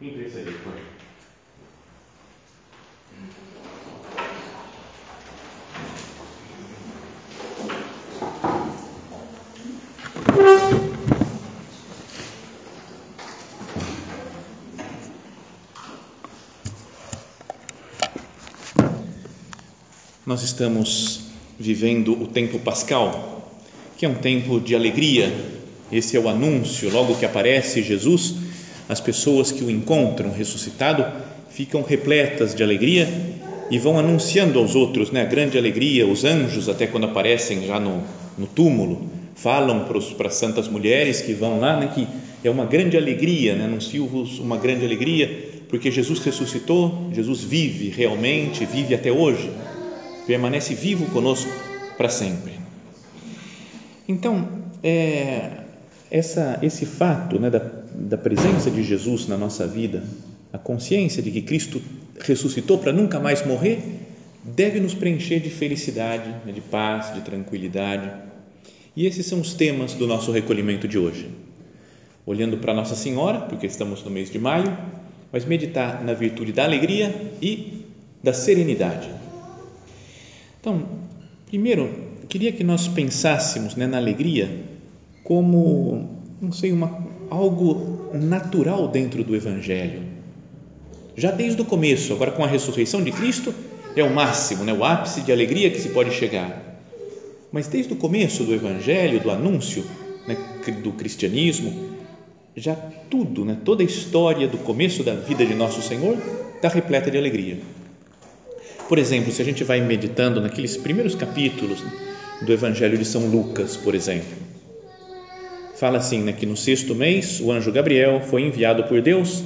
mim. Nós estamos vivendo o tempo pascal, que é um tempo de alegria. Esse é o anúncio, logo que aparece Jesus, as pessoas que o encontram ressuscitado ficam repletas de alegria e vão anunciando aos outros né, a grande alegria. Os anjos, até quando aparecem já no, no túmulo, falam para as santas mulheres que vão lá, né, que é uma grande alegria, né, anunciam-vos uma grande alegria, porque Jesus ressuscitou, Jesus vive realmente, vive até hoje, permanece vivo conosco para sempre. Então, é, essa, esse fato né, da, da presença de Jesus na nossa vida, a consciência de que Cristo ressuscitou para nunca mais morrer, deve nos preencher de felicidade, né, de paz, de tranquilidade. E esses são os temas do nosso recolhimento de hoje. Olhando para Nossa Senhora, porque estamos no mês de maio, mas meditar na virtude da alegria e da serenidade. Então, primeiro, queria que nós pensássemos né, na alegria como, não sei, uma, algo natural dentro do Evangelho. Já desde o começo, agora com a ressurreição de Cristo, é o máximo, né, o ápice de alegria que se pode chegar. Mas desde o começo do Evangelho, do anúncio né, do cristianismo, já tudo, né, toda a história do começo da vida de nosso Senhor está repleta de alegria. Por exemplo, se a gente vai meditando naqueles primeiros capítulos do Evangelho de São Lucas, por exemplo, fala assim, né, que no sexto mês o anjo Gabriel foi enviado por Deus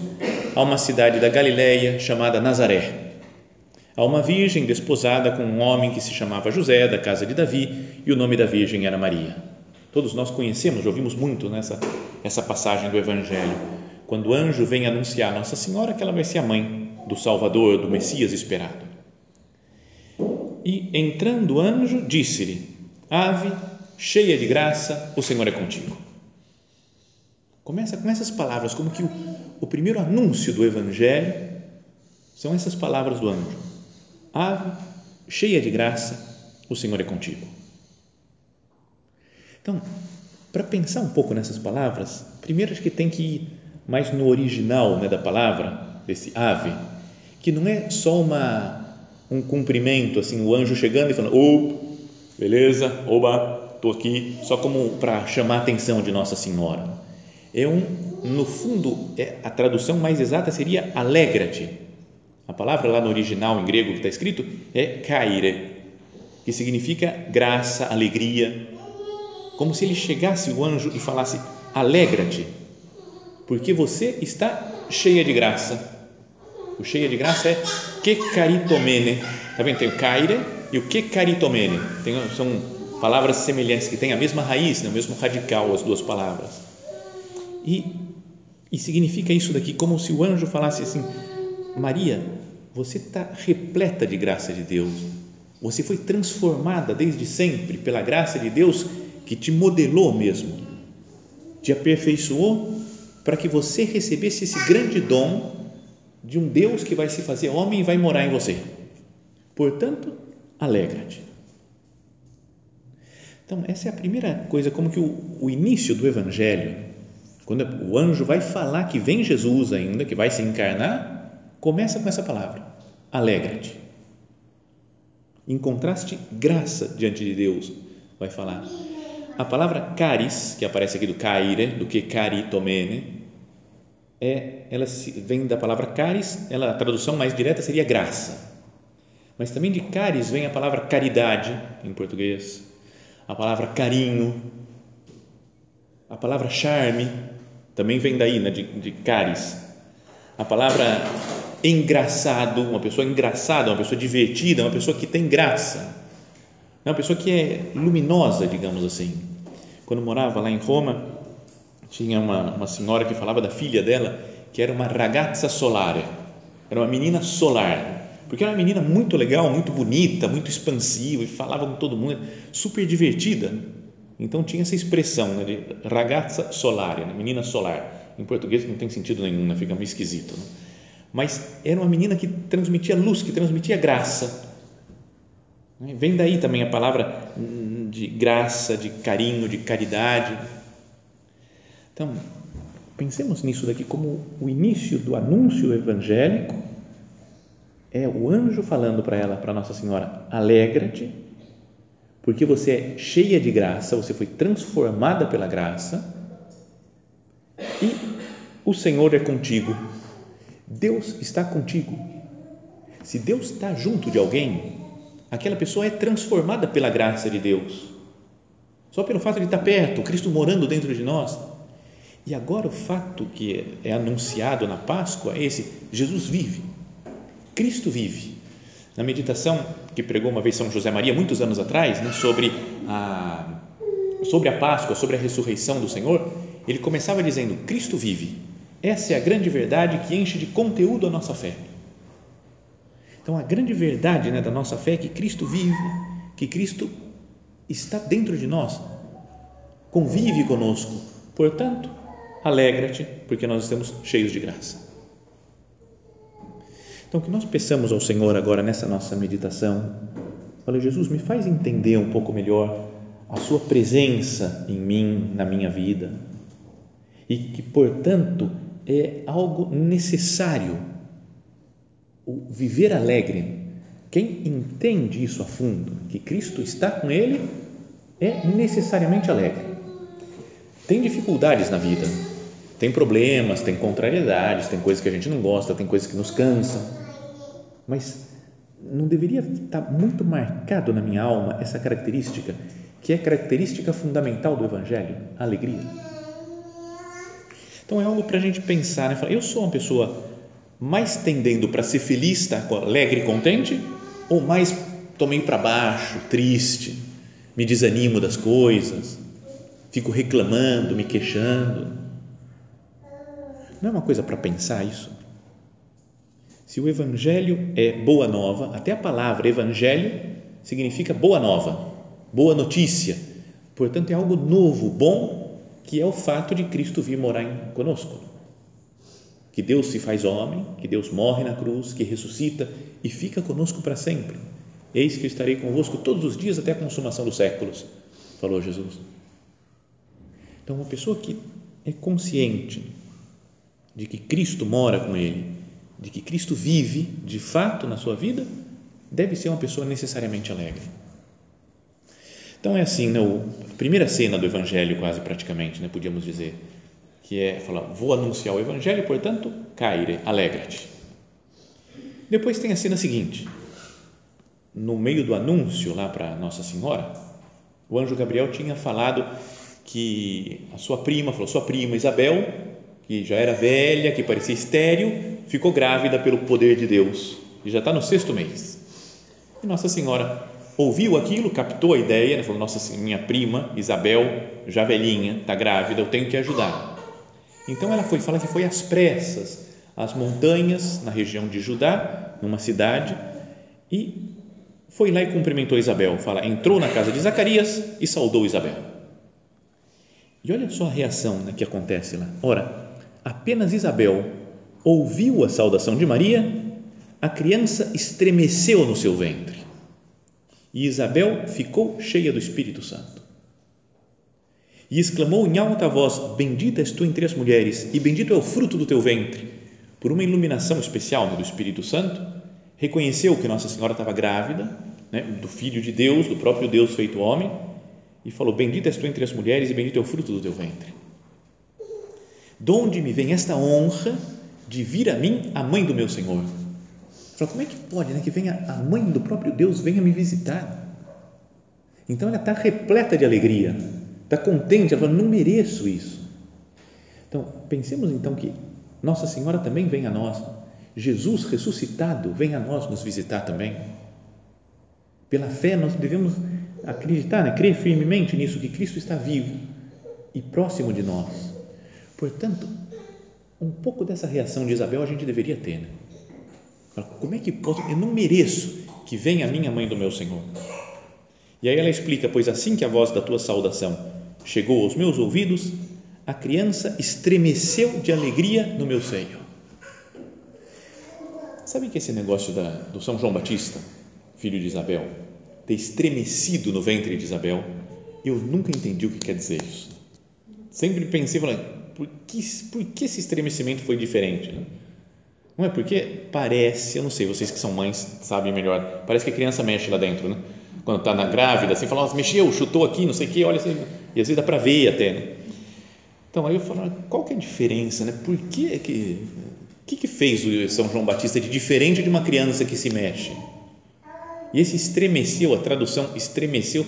a uma cidade da Galileia chamada Nazaré, a uma virgem desposada com um homem que se chamava José, da casa de Davi, e o nome da virgem era Maria. Todos nós conhecemos, ouvimos muito nessa essa passagem do Evangelho, quando o anjo vem anunciar a Nossa Senhora que ela vai ser a mãe do Salvador, do Messias esperado. E entrando o anjo, disse-lhe: Ave, cheia de graça, o Senhor é contigo. Começa com essas palavras, como que o, o primeiro anúncio do Evangelho são essas palavras do anjo: Ave, cheia de graça, o Senhor é contigo. Então, para pensar um pouco nessas palavras, primeiro acho que tem que ir mais no original né, da palavra, desse ave, que não é só uma, um cumprimento, assim, o anjo chegando e falando, oh, beleza, oba, estou aqui, só como para chamar a atenção de Nossa Senhora é um, no fundo, é, a tradução mais exata seria alegra-te. A palavra lá no original em grego que está escrito é kaire, que significa graça, alegria. Como se ele chegasse o anjo e falasse: alegra-te, porque você está cheia de graça. O cheia de graça é que caritomene. Está vendo? Tem o kaire e o que caritomene. São palavras semelhantes que têm a mesma raiz, né? o mesmo radical, as duas palavras. E, e significa isso daqui como se o anjo falasse assim: Maria, você está repleta de graça de Deus. Você foi transformada desde sempre pela graça de Deus que te modelou mesmo, te aperfeiçoou para que você recebesse esse grande dom de um Deus que vai se fazer homem e vai morar em você. Portanto, alegra-te. Então, essa é a primeira coisa, como que o, o início do Evangelho quando o anjo vai falar que vem Jesus ainda, que vai se encarnar, começa com essa palavra: alegra-te. Encontraste graça diante de Deus, vai falar. A palavra caris, que aparece aqui do caire, do que caritomene, é, ela vem da palavra caris, ela, a tradução mais direta seria graça. Mas também de caris vem a palavra caridade, em português, a palavra carinho, a palavra charme também vem daí, né, de, de caris. A palavra engraçado, uma pessoa engraçada, uma pessoa divertida, uma pessoa que tem graça, uma pessoa que é luminosa, digamos assim. Quando morava lá em Roma, tinha uma, uma senhora que falava da filha dela, que era uma ragazza solare, era uma menina solar, porque era uma menina muito legal, muito bonita, muito expansiva e falava com todo mundo, super divertida. Então tinha essa expressão né, de ragazza solare, né, menina solar. Em português não tem sentido nenhum, né, fica meio esquisito. Né? Mas era uma menina que transmitia luz, que transmitia graça. Vem daí também a palavra de graça, de carinho, de caridade. Então, pensemos nisso daqui como o início do anúncio evangélico. É o anjo falando para ela, para Nossa Senhora: alegra-te, porque você é cheia de graça, você foi transformada pela graça e o Senhor é contigo. Deus está contigo. Se Deus está junto de alguém, aquela pessoa é transformada pela graça de Deus. Só pelo fato de estar perto, Cristo morando dentro de nós. E agora o fato que é anunciado na Páscoa é esse: Jesus vive, Cristo vive. Na meditação que pregou uma vez São José Maria, muitos anos atrás, né, sobre, a, sobre a Páscoa, sobre a ressurreição do Senhor, ele começava dizendo: Cristo vive. Essa é a grande verdade que enche de conteúdo a nossa fé. Então, a grande verdade né, da nossa fé é que Cristo vive, que Cristo está dentro de nós, convive conosco. Portanto, alegra-te, porque nós estamos cheios de graça. Então, que nós peçamos ao Senhor agora nessa nossa meditação, olha, Jesus, me faz entender um pouco melhor a Sua presença em mim, na minha vida, e que, portanto, é algo necessário o viver alegre. Quem entende isso a fundo, que Cristo está com ele, é necessariamente alegre. Tem dificuldades na vida, tem problemas, tem contrariedades, tem coisas que a gente não gosta, tem coisas que nos cansam, mas não deveria estar muito marcado na minha alma essa característica, que é característica fundamental do Evangelho, a alegria. Então é algo para a gente pensar, né? eu sou uma pessoa mais tendendo para ser feliz, tá? alegre e contente, ou mais estou meio para baixo, triste, me desanimo das coisas, fico reclamando, me queixando. Não é uma coisa para pensar isso? Se o Evangelho é boa nova, até a palavra Evangelho significa boa nova, boa notícia. Portanto, é algo novo, bom, que é o fato de Cristo vir morar em, conosco. Que Deus se faz homem, que Deus morre na cruz, que ressuscita e fica conosco para sempre. Eis que eu estarei convosco todos os dias até a consumação dos séculos, falou Jesus. Então, uma pessoa que é consciente de que Cristo mora com ele, de que Cristo vive de fato na sua vida, deve ser uma pessoa necessariamente alegre. Então é assim, né, a primeira cena do Evangelho, quase praticamente, né, podíamos dizer, que é falar, vou anunciar o Evangelho, portanto, caire, alegra-te. Depois tem a cena seguinte, no meio do anúncio lá para Nossa Senhora, o anjo Gabriel tinha falado que a sua prima, falou, sua prima Isabel que já era velha, que parecia estéril, ficou grávida pelo poder de Deus e já está no sexto mês. E Nossa Senhora ouviu aquilo, captou a ideia, né? falou: Nossa, minha prima Isabel, já velhinha, está grávida, eu tenho que ajudar. Então ela foi, fala que foi às pressas às montanhas na região de Judá, numa cidade, e foi lá e cumprimentou Isabel. Fala, entrou na casa de Zacarias e saudou Isabel. E olha só a reação né, que acontece lá. Ora, apenas Isabel ouviu a saudação de Maria, a criança estremeceu no seu ventre. E Isabel ficou cheia do Espírito Santo. E exclamou em alta voz: Bendita és tu entre as mulheres, e bendito é o fruto do teu ventre. Por uma iluminação especial né, do Espírito Santo, reconheceu que Nossa Senhora estava grávida, né, do Filho de Deus, do próprio Deus feito homem, e falou: Bendita és tu entre as mulheres, e bendito é o fruto do teu ventre. De onde me vem esta honra de vir a mim a mãe do meu Senhor? Fala, como é que pode, né, que venha a mãe do próprio Deus venha me visitar? Então ela está repleta de alegria, está contente, ela fala, não mereço isso. Então, pensemos então que Nossa Senhora também vem a nós. Jesus ressuscitado vem a nós nos visitar também. Pela fé, nós devemos acreditar, né? crer firmemente nisso, que Cristo está vivo e próximo de nós. Portanto, um pouco dessa reação de Isabel a gente deveria ter. Né? Como é que posso? Eu não mereço que venha a minha mãe do meu Senhor. E aí ela explica: Pois assim que a voz da tua saudação chegou aos meus ouvidos, a criança estremeceu de alegria no meu seio. Sabe que esse negócio da, do São João Batista, filho de Isabel, ter estremecido no ventre de Isabel, eu nunca entendi o que quer dizer isso. Sempre pensei, falei, por que, por que esse estremecimento foi diferente? Né? Não é porque parece, eu não sei, vocês que são mães sabem melhor, parece que a criança mexe lá dentro, né? Quando está na grávida, assim, fala, mexeu, chutou aqui, não sei o que, olha assim, e às vezes dá para ver até, né? Então, aí eu falo, qual que é a diferença, né? Por que que, que, que fez o São João Batista de diferente de uma criança que se mexe? E esse estremeceu, a tradução estremeceu,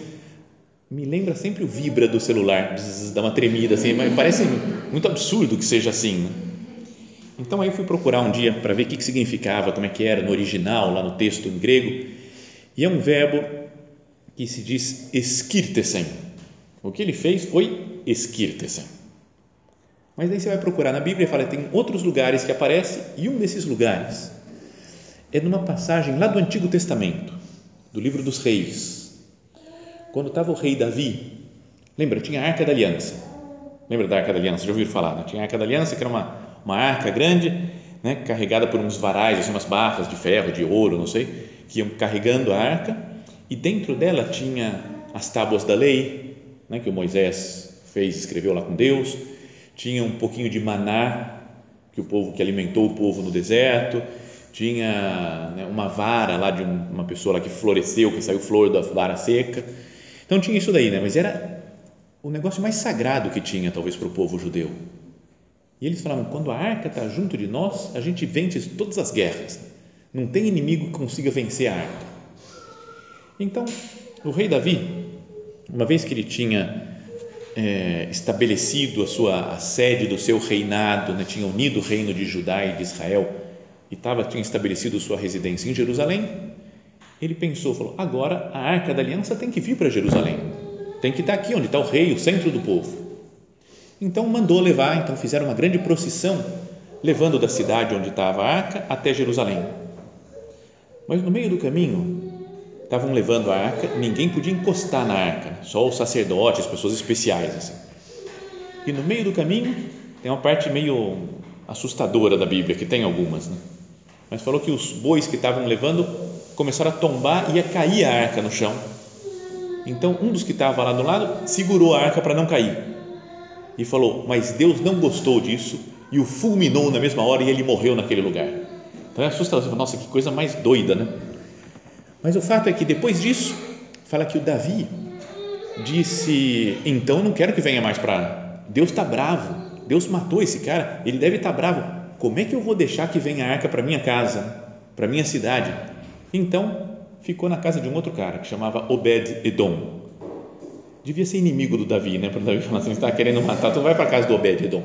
me lembra sempre o vibra do celular, dá uma tremida assim, mas parece muito absurdo que seja assim. Né? Então aí eu fui procurar um dia para ver o que, significava, como é que era no original, lá no texto em grego, e é um verbo que se diz esquirtesen. O que ele fez foi esquirtesen. Mas daí você vai procurar na Bíblia e fala, tem outros lugares que aparece, e um desses lugares é numa passagem lá do Antigo Testamento, do livro dos Reis. Quando estava o rei Davi, lembra, tinha a Arca da Aliança. Lembra da Arca da Aliança? Já ouviram falar? Né? Tinha a Arca da Aliança, que era uma, uma arca grande, né, carregada por uns varais, assim, umas barras de ferro, de ouro, não sei, que iam carregando a arca, e dentro dela tinha as tábuas da lei, né, que o Moisés fez, escreveu lá com Deus, tinha um pouquinho de maná que o povo que alimentou o povo no deserto, tinha né, uma vara lá de um, uma pessoa lá que floresceu, que saiu flor da vara seca. Então tinha isso daí, né? Mas era o negócio mais sagrado que tinha talvez para o povo judeu. E eles falavam: quando a arca está junto de nós, a gente vence todas as guerras. Não tem inimigo que consiga vencer a arca. Então, o rei Davi, uma vez que ele tinha é, estabelecido a sua a sede do seu reinado, né, tinha unido o reino de Judá e de Israel e tava, tinha estabelecido sua residência em Jerusalém, ele pensou, falou, agora a arca da aliança tem que vir para Jerusalém, tem que estar aqui onde está o rei, o centro do povo. Então mandou levar, então fizeram uma grande procissão, levando da cidade onde estava a arca até Jerusalém. Mas no meio do caminho, estavam levando a arca, ninguém podia encostar na arca, só os sacerdotes, pessoas especiais. Assim. E no meio do caminho, tem uma parte meio assustadora da Bíblia, que tem algumas, né? mas falou que os bois que estavam levando começaram a tombar e a cair a arca no chão. Então, um dos que estava lá do lado segurou a arca para não cair e falou: Mas Deus não gostou disso e o fulminou na mesma hora e ele morreu naquele lugar. Então é assustador. Nossa, que coisa mais doida, né? Mas o fato é que depois disso, fala que o Davi disse: Então não quero que venha mais para. Deus está bravo, Deus matou esse cara, ele deve estar tá bravo. Como é que eu vou deixar que venha a arca para minha casa, para minha cidade? Então ficou na casa de um outro cara que chamava Obed Edom. Devia ser inimigo do Davi, né? Para o Davi falar assim: está querendo matar, tu vai para a casa do Obed Edom.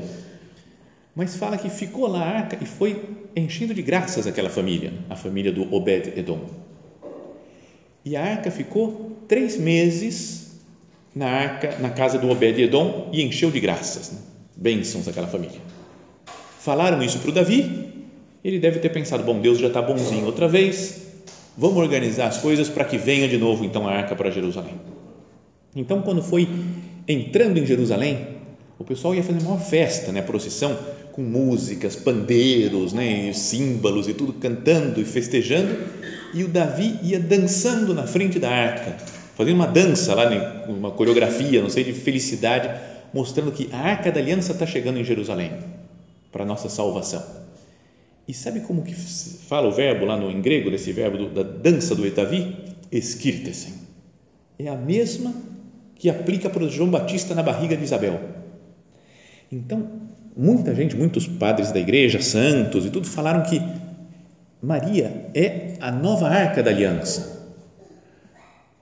Mas fala que ficou lá a arca e foi enchendo de graças aquela família, a família do Obed Edom. E a arca ficou três meses na arca, na casa do Obed-edom e encheu de graças, né? bênçãos aquela família. Falaram isso para o Davi, ele deve ter pensado, bom, Deus já está bonzinho outra vez, vamos organizar as coisas para que venha de novo então a arca para Jerusalém. Então, quando foi entrando em Jerusalém, o pessoal ia fazer uma festa, né, procissão, com músicas, pandeiros, né, símbolos e tudo, cantando e festejando, e o Davi ia dançando na frente da arca, fazendo uma dança lá, né, uma coreografia, não sei, de felicidade, mostrando que a arca da aliança está chegando em Jerusalém, para a nossa salvação. E sabe como que fala o verbo lá no em grego, desse verbo do, da dança do Davi? Esquirtesen. É a mesma que aplica para o João Batista na barriga de Isabel então, muita gente, muitos padres da igreja, santos e tudo, falaram que Maria é a nova arca da aliança.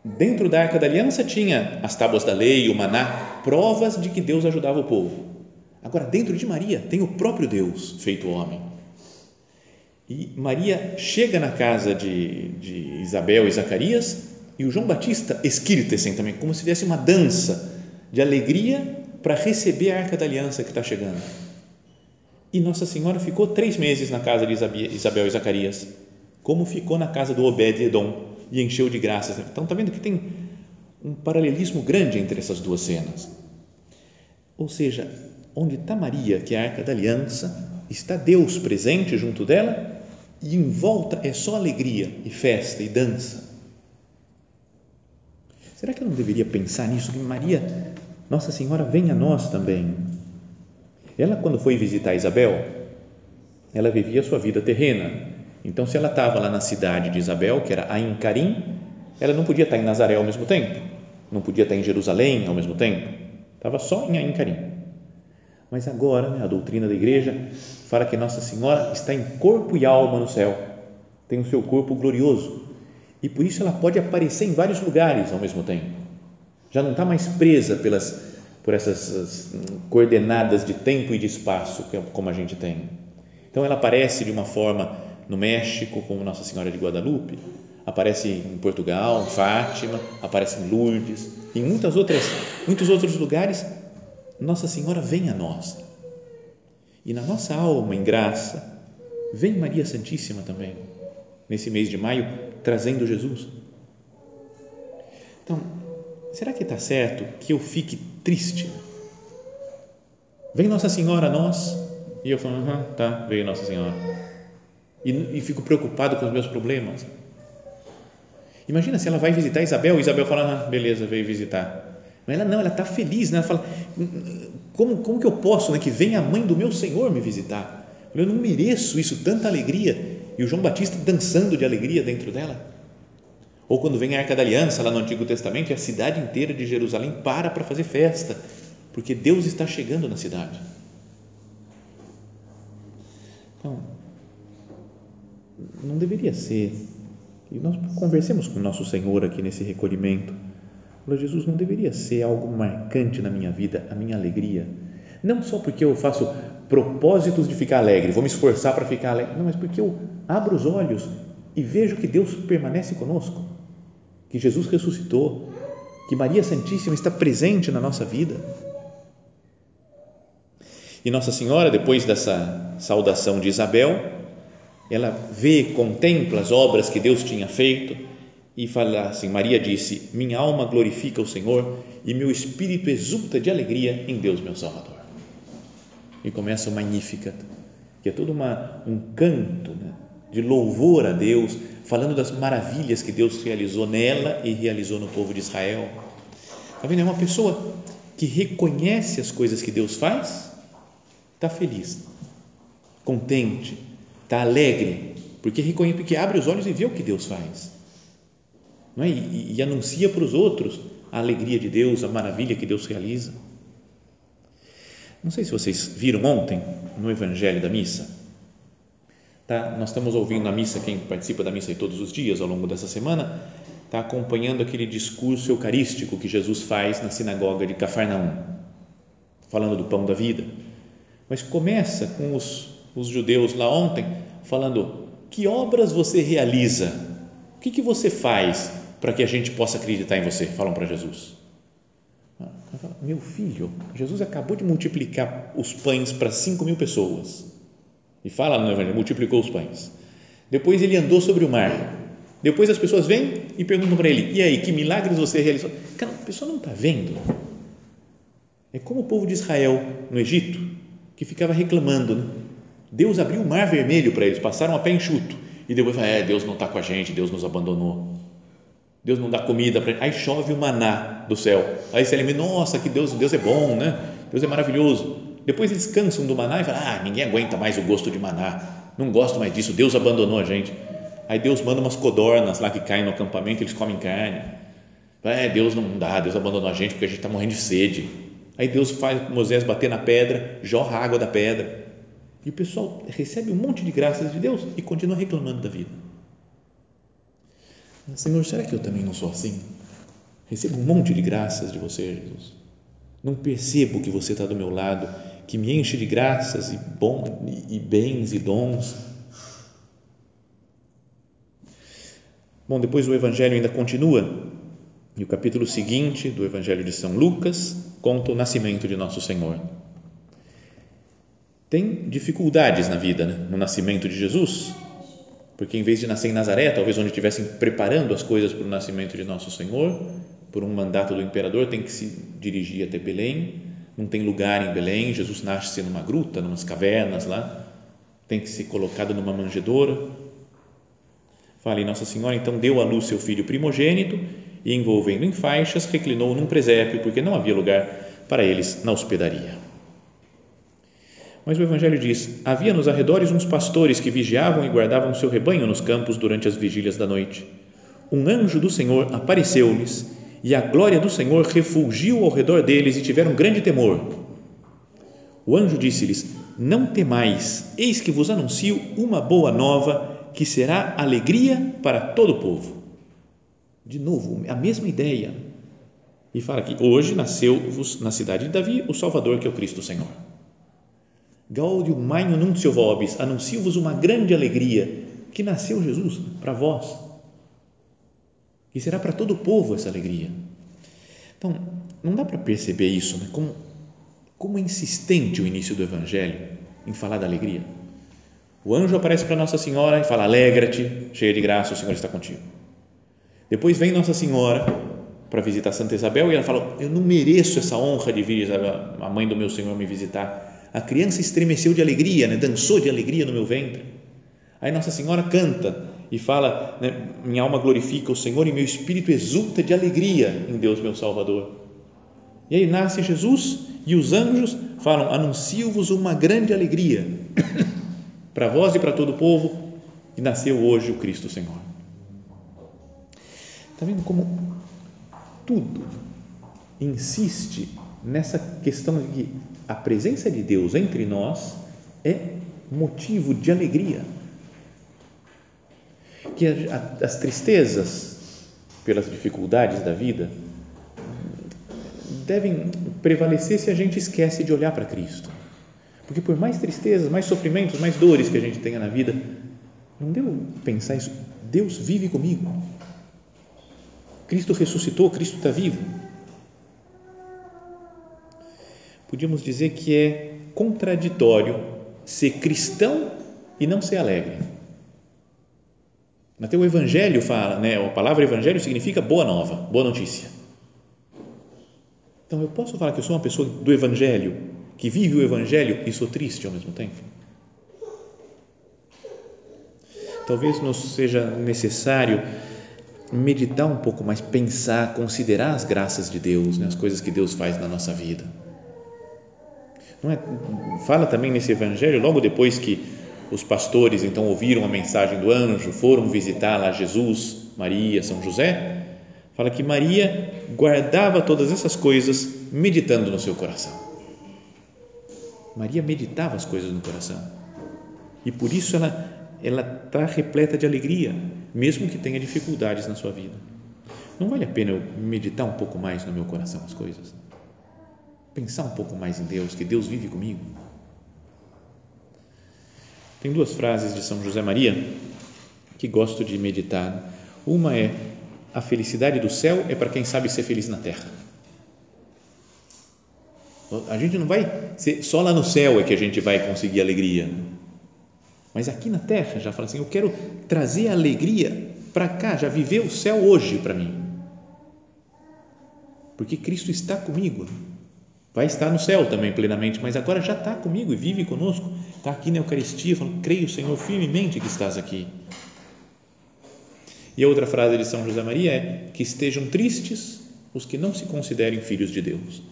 Dentro da arca da aliança tinha as tábuas da lei, o maná, provas de que Deus ajudava o povo. Agora, dentro de Maria tem o próprio Deus feito homem. E Maria chega na casa de, de Isabel e Zacarias e o João Batista esquirtecem também, como se viesse uma dança de alegria para receber a arca da aliança que está chegando. E Nossa Senhora ficou três meses na casa de Isabel e Zacarias, como ficou na casa do Obed-Edom e encheu de graças. Então, está vendo que tem um paralelismo grande entre essas duas cenas. Ou seja, onde está Maria, que é a arca da aliança, está Deus presente junto dela e em volta é só alegria e festa e dança. Será que eu não deveria pensar nisso? Que Maria, Nossa Senhora, vem a nós também. Ela, quando foi visitar Isabel, ela vivia a sua vida terrena. Então, se ela estava lá na cidade de Isabel, que era Ain Karim, ela não podia estar em Nazaré ao mesmo tempo, não podia estar em Jerusalém ao mesmo tempo, estava só em Ain Karim. Mas agora, né, a doutrina da igreja fala que Nossa Senhora está em corpo e alma no céu, tem o seu corpo glorioso e por isso ela pode aparecer em vários lugares ao mesmo tempo. Já não está mais presa pelas por essas coordenadas de tempo e de espaço como a gente tem. Então ela aparece de uma forma no México como Nossa Senhora de Guadalupe, aparece em Portugal, em Fátima, aparece em Lourdes, em muitas outras, muitos outros lugares, Nossa Senhora vem a nós. E na nossa alma, em graça, vem Maria Santíssima também, nesse mês de maio, trazendo Jesus. Então, será que está certo que eu fique triste? Vem Nossa Senhora a nós, e eu falo, uhum, tá, veio Nossa Senhora. E, e fico preocupado com os meus problemas Imagina se ela vai visitar Isabel, Isabel fala, ah, beleza, veio visitar. Mas ela não, ela está feliz, né? ela fala, como, como que eu posso, né, que venha a mãe do meu Senhor me visitar? Eu não mereço isso, tanta alegria. E o João Batista dançando de alegria dentro dela. Ou quando vem a Arca da Aliança, lá no Antigo Testamento, a cidade inteira de Jerusalém para para fazer festa, porque Deus está chegando na cidade. Então, não deveria ser e nós conversemos com o nosso Senhor aqui nesse recolhimento. Falei, Jesus, não deveria ser algo marcante na minha vida, a minha alegria? Não só porque eu faço propósitos de ficar alegre, vou me esforçar para ficar alegre, não, mas porque eu abro os olhos e vejo que Deus permanece conosco, que Jesus ressuscitou, que Maria Santíssima está presente na nossa vida. E Nossa Senhora, depois dessa saudação de Isabel, ela vê, contempla as obras que Deus tinha feito e fala assim: Maria disse: Minha alma glorifica o Senhor e meu espírito exulta de alegria em Deus, meu Salvador. E começa o Magnificat, que é todo uma, um canto né, de louvor a Deus, falando das maravilhas que Deus realizou nela e realizou no povo de Israel. Está vendo? É uma pessoa que reconhece as coisas que Deus faz, está feliz, contente, está alegre, porque reconhece, porque abre os olhos e vê o que Deus faz. É? e, e anuncia para os outros a alegria de Deus, a maravilha que Deus realiza. Não sei se vocês viram ontem no Evangelho da Missa. Tá? Nós estamos ouvindo a missa, quem participa da missa aí todos os dias ao longo dessa semana, está acompanhando aquele discurso eucarístico que Jesus faz na sinagoga de Cafarnaum, falando do pão da vida. Mas começa com os os judeus lá ontem, falando: que obras você realiza? O que, que você faz para que a gente possa acreditar em você? Falam para Jesus. Meu filho, Jesus acabou de multiplicar os pães para 5 mil pessoas. E fala no Evangelho, multiplicou os pães. Depois ele andou sobre o mar. Depois as pessoas vêm e perguntam para ele: E aí, que milagres você realizou? Cara, a pessoa não está vendo. É como o povo de Israel no Egito, que ficava reclamando, né? Deus abriu o mar vermelho para eles, passaram a pé enxuto. E depois falaram, é, Deus não está com a gente, Deus nos abandonou. Deus não dá comida para Aí chove o maná do céu. Aí você lembra, nossa, que Deus, Deus é bom, né? Deus é maravilhoso. Depois eles cansam do maná e falam, ah, ninguém aguenta mais o gosto de maná. Não gosto mais disso, Deus abandonou a gente. Aí Deus manda umas codornas lá que caem no acampamento, eles comem carne. É, Deus não dá, Deus abandonou a gente porque a gente está morrendo de sede. Aí Deus faz Moisés bater na pedra, jorra água da pedra. E o pessoal recebe um monte de graças de Deus e continua reclamando da vida. Senhor, será que eu também não sou assim? Recebo um monte de graças de você, Jesus. Não percebo que você está do meu lado, que me enche de graças e, bom, e bens e dons. Bom, depois o Evangelho ainda continua e o capítulo seguinte do Evangelho de São Lucas conta o nascimento de Nosso Senhor. Tem dificuldades na vida, né? no nascimento de Jesus, porque em vez de nascer em Nazaré, talvez onde estivessem preparando as coisas para o nascimento de Nosso Senhor, por um mandato do imperador, tem que se dirigir até Belém não tem lugar em Belém, Jesus nasce numa gruta, numas cavernas lá, tem que ser colocado numa manjedoura. Fala, e Nossa Senhora então deu à luz seu filho primogênito e, envolvendo em faixas, reclinou num presépio, porque não havia lugar para eles na hospedaria. Mas o Evangelho diz: havia nos arredores uns pastores que vigiavam e guardavam seu rebanho nos campos durante as vigílias da noite. Um anjo do Senhor apareceu-lhes e a glória do Senhor refulgiu ao redor deles e tiveram grande temor. O anjo disse-lhes: Não temais, eis que vos anuncio uma boa nova que será alegria para todo o povo. De novo, a mesma ideia. E fala que hoje nasceu-vos na cidade de Davi o Salvador, que é o Cristo Senhor. Gaudium magnum nuncio vobis, anuncio-vos uma grande alegria, que nasceu Jesus para vós e será para todo o povo essa alegria. Então, não dá para perceber isso, né? como, como é insistente o início do Evangelho em falar da alegria. O anjo aparece para Nossa Senhora e fala: Alegra-te, cheia de graça, o Senhor está contigo. Depois vem Nossa Senhora para visitar Santa Isabel e ela fala: Eu não mereço essa honra de vir a mãe do meu Senhor me visitar. A criança estremeceu de alegria, né? dançou de alegria no meu ventre. Aí Nossa Senhora canta e fala: né, Minha alma glorifica o Senhor e meu espírito exulta de alegria em Deus, meu Salvador. E aí nasce Jesus e os anjos falam: Anuncio-vos uma grande alegria para vós e para todo o povo, que nasceu hoje o Cristo Senhor. Está vendo como tudo insiste nessa questão de que a presença de Deus entre nós é motivo de alegria que as tristezas pelas dificuldades da vida devem prevalecer se a gente esquece de olhar para Cristo. Porque por mais tristezas, mais sofrimentos, mais dores que a gente tenha na vida, não devo pensar isso. Deus vive comigo. Cristo ressuscitou, Cristo está vivo. Podíamos dizer que é contraditório ser cristão e não ser alegre. Até o Evangelho fala, né? a palavra Evangelho significa boa nova, boa notícia. Então eu posso falar que eu sou uma pessoa do Evangelho, que vive o Evangelho e sou triste ao mesmo tempo? Talvez nos seja necessário meditar um pouco mais, pensar, considerar as graças de Deus, né? as coisas que Deus faz na nossa vida. É? Fala também nesse Evangelho, logo depois que os pastores então ouviram a mensagem do anjo, foram visitar lá Jesus, Maria, São José. Fala que Maria guardava todas essas coisas meditando no seu coração. Maria meditava as coisas no coração. E por isso ela ela está repleta de alegria, mesmo que tenha dificuldades na sua vida. Não vale a pena eu meditar um pouco mais no meu coração as coisas? Pensar um pouco mais em Deus, que Deus vive comigo? Tem duas frases de São José Maria que gosto de meditar. Uma é: a felicidade do céu é para quem sabe ser feliz na terra. A gente não vai ser, só lá no céu é que a gente vai conseguir alegria. Mas aqui na terra já fala assim: eu quero trazer alegria para cá, já viver o céu hoje para mim. Porque Cristo está comigo vai estar no céu também plenamente, mas agora já está comigo e vive conosco, está aqui na Eucaristia, falando, creio, Senhor, firmemente que estás aqui. E outra frase de São José Maria é: que estejam tristes os que não se considerem filhos de Deus.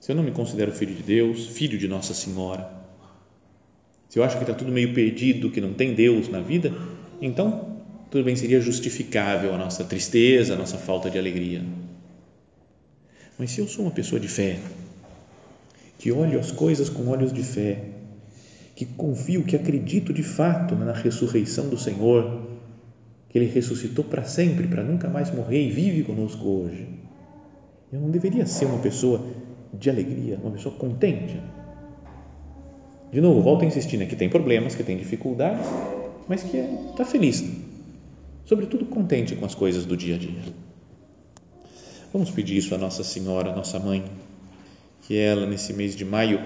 Se eu não me considero filho de Deus, filho de Nossa Senhora, se eu acho que está tudo meio perdido, que não tem Deus na vida, então tudo bem, seria justificável a nossa tristeza, a nossa falta de alegria. Mas se eu sou uma pessoa de fé, que olho as coisas com olhos de fé, que confio, que acredito de fato na ressurreição do Senhor, que Ele ressuscitou para sempre, para nunca mais morrer e vive conosco hoje, eu não deveria ser uma pessoa de alegria, uma pessoa contente. De novo, volto a insistir, né, que tem problemas, que tem dificuldades, mas que está feliz, sobretudo contente com as coisas do dia a dia. Vamos pedir isso a Nossa Senhora, nossa mãe, que ela, nesse mês de maio,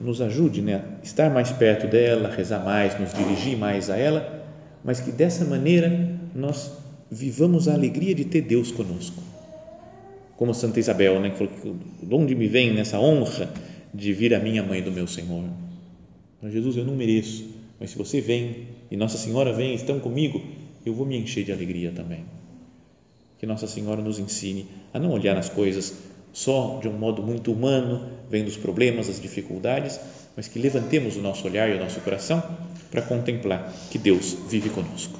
nos ajude né, a estar mais perto dela, rezar mais, nos dirigir mais a ela, mas que dessa maneira nós vivamos a alegria de ter Deus conosco. Como Santa Isabel, né, que falou, de onde me vem nessa honra de vir a minha mãe do meu Senhor? Mas Jesus, eu não mereço, mas se você vem e Nossa Senhora vem, estão comigo, eu vou me encher de alegria também. Que Nossa Senhora nos ensine a não olhar as coisas só de um modo muito humano, vendo os problemas, as dificuldades, mas que levantemos o nosso olhar e o nosso coração para contemplar que Deus vive conosco.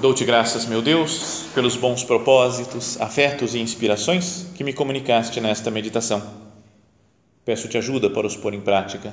Dou-te graças, meu Deus, pelos bons propósitos, afetos e inspirações que me comunicaste nesta meditação. Peço-te ajuda para os pôr em prática.